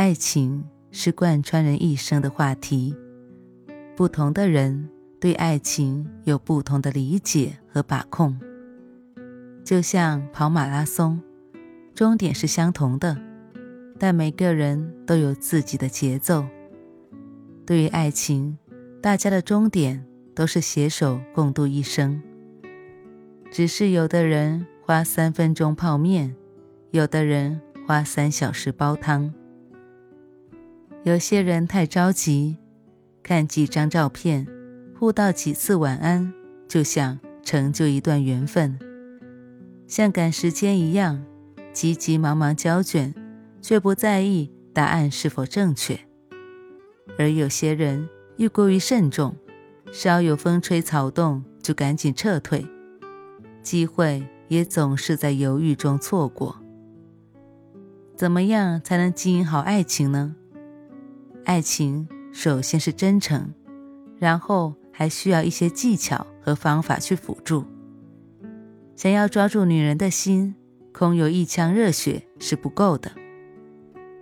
爱情是贯穿人一生的话题，不同的人对爱情有不同的理解和把控。就像跑马拉松，终点是相同的，但每个人都有自己的节奏。对于爱情，大家的终点都是携手共度一生，只是有的人花三分钟泡面，有的人花三小时煲汤。有些人太着急，看几张照片，互道几次晚安，就想成就一段缘分，像赶时间一样，急急忙忙交卷，却不在意答案是否正确。而有些人又过于慎重，稍有风吹草动就赶紧撤退，机会也总是在犹豫中错过。怎么样才能经营好爱情呢？爱情首先是真诚，然后还需要一些技巧和方法去辅助。想要抓住女人的心，空有一腔热血是不够的。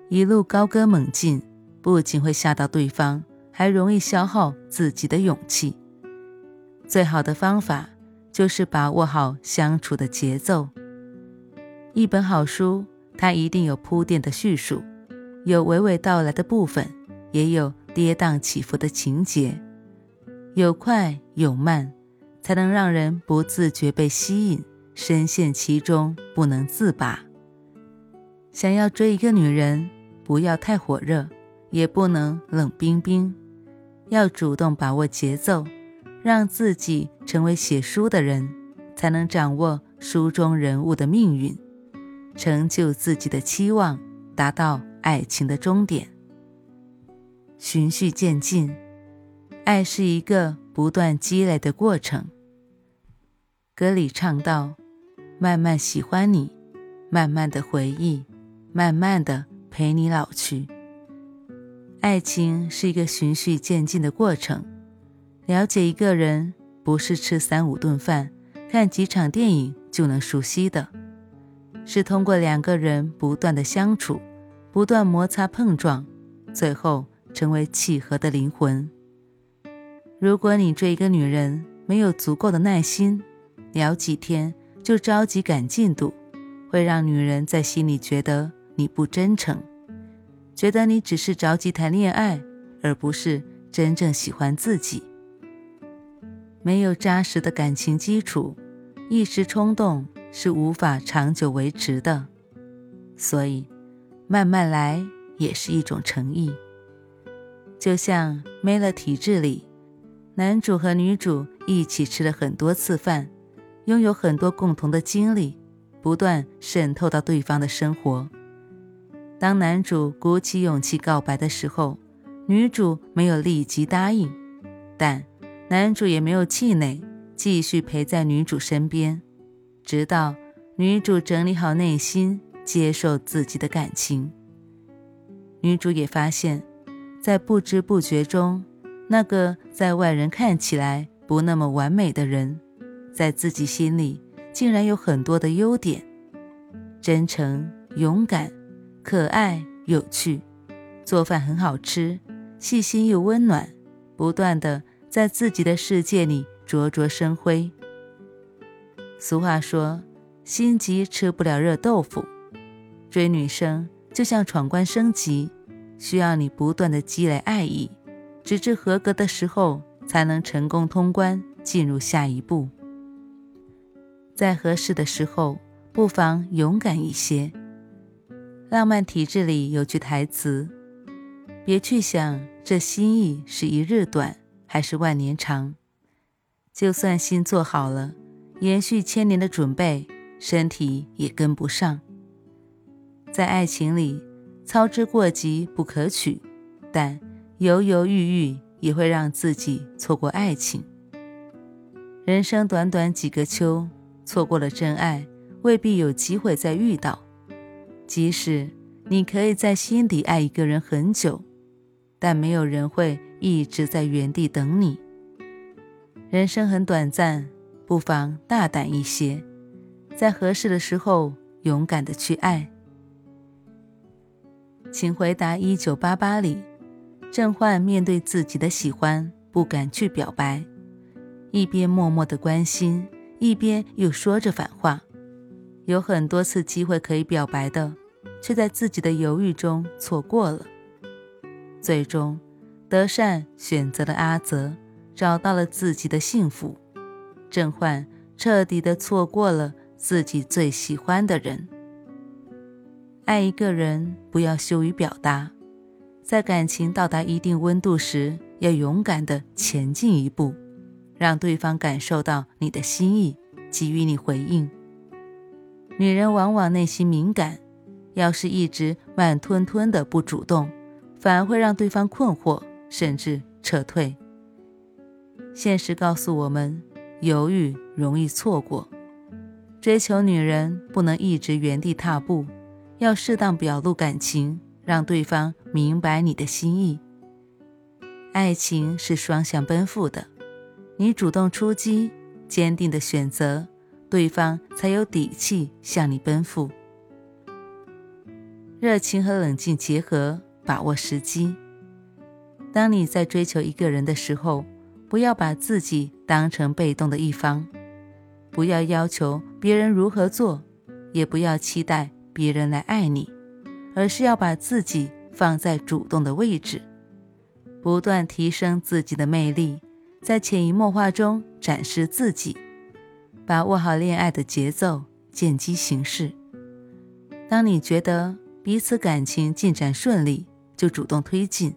一路高歌猛进，不仅会吓到对方，还容易消耗自己的勇气。最好的方法就是把握好相处的节奏。一本好书，它一定有铺垫的叙述，有娓娓道来的部分。也有跌宕起伏的情节，有快有慢，才能让人不自觉被吸引，深陷其中不能自拔。想要追一个女人，不要太火热，也不能冷冰冰，要主动把握节奏，让自己成为写书的人，才能掌握书中人物的命运，成就自己的期望，达到爱情的终点。循序渐进，爱是一个不断积累的过程。歌里唱道：“慢慢喜欢你，慢慢的回忆，慢慢的陪你老去。”爱情是一个循序渐进的过程。了解一个人，不是吃三五顿饭、看几场电影就能熟悉的，是通过两个人不断的相处，不断摩擦碰撞，最后。成为契合的灵魂。如果你追一个女人没有足够的耐心，聊几天就着急赶进度，会让女人在心里觉得你不真诚，觉得你只是着急谈恋爱，而不是真正喜欢自己。没有扎实的感情基础，一时冲动是无法长久维持的。所以，慢慢来也是一种诚意。就像《没了体质》里，男主和女主一起吃了很多次饭，拥有很多共同的经历，不断渗透到对方的生活。当男主鼓起勇气告白的时候，女主没有立即答应，但男主也没有气馁，继续陪在女主身边，直到女主整理好内心，接受自己的感情。女主也发现。在不知不觉中，那个在外人看起来不那么完美的人，在自己心里竟然有很多的优点：真诚、勇敢、可爱、有趣，做饭很好吃，细心又温暖，不断的在自己的世界里灼灼生辉。俗话说：“心急吃不了热豆腐。”追女生就像闯关升级。需要你不断的积累爱意，直至合格的时候，才能成功通关，进入下一步。在合适的时候，不妨勇敢一些。浪漫体质里有句台词：“别去想这心意是一日短还是万年长，就算心做好了，延续千年的准备，身体也跟不上。”在爱情里。操之过急不可取，但犹犹豫豫也会让自己错过爱情。人生短短几个秋，错过了真爱，未必有机会再遇到。即使你可以在心底爱一个人很久，但没有人会一直在原地等你。人生很短暂，不妨大胆一些，在合适的时候勇敢的去爱。请回答：一九八八里，郑焕面对自己的喜欢，不敢去表白，一边默默的关心，一边又说着反话。有很多次机会可以表白的，却在自己的犹豫中错过了。最终，德善选择了阿泽，找到了自己的幸福。郑焕彻底的错过了自己最喜欢的人。爱一个人，不要羞于表达，在感情到达一定温度时，要勇敢的前进一步，让对方感受到你的心意，给予你回应。女人往往内心敏感，要是一直慢吞吞的不主动，反而会让对方困惑，甚至撤退。现实告诉我们，犹豫容易错过，追求女人不能一直原地踏步。要适当表露感情，让对方明白你的心意。爱情是双向奔赴的，你主动出击，坚定的选择，对方才有底气向你奔赴。热情和冷静结合，把握时机。当你在追求一个人的时候，不要把自己当成被动的一方，不要要求别人如何做，也不要期待。别人来爱你，而是要把自己放在主动的位置，不断提升自己的魅力，在潜移默化中展示自己，把握好恋爱的节奏，见机行事。当你觉得彼此感情进展顺利，就主动推进；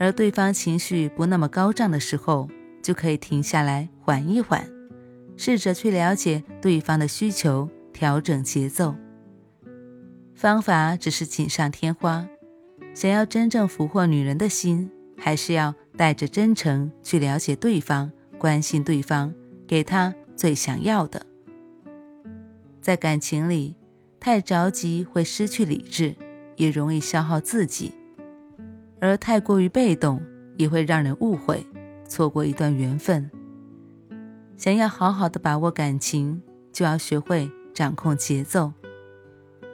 而对方情绪不那么高涨的时候，就可以停下来缓一缓，试着去了解对方的需求，调整节奏。方法只是锦上添花，想要真正俘获女人的心，还是要带着真诚去了解对方，关心对方，给她最想要的。在感情里，太着急会失去理智，也容易消耗自己；而太过于被动，也会让人误会，错过一段缘分。想要好好的把握感情，就要学会掌控节奏。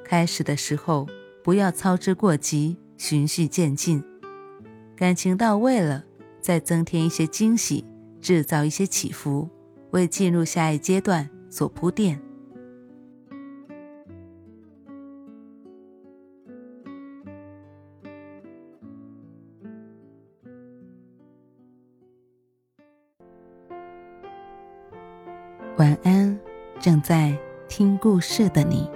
开始的时候，不要操之过急，循序渐进。感情到位了，再增添一些惊喜，制造一些起伏，为进入下一阶段做铺垫。晚安，正在听故事的你。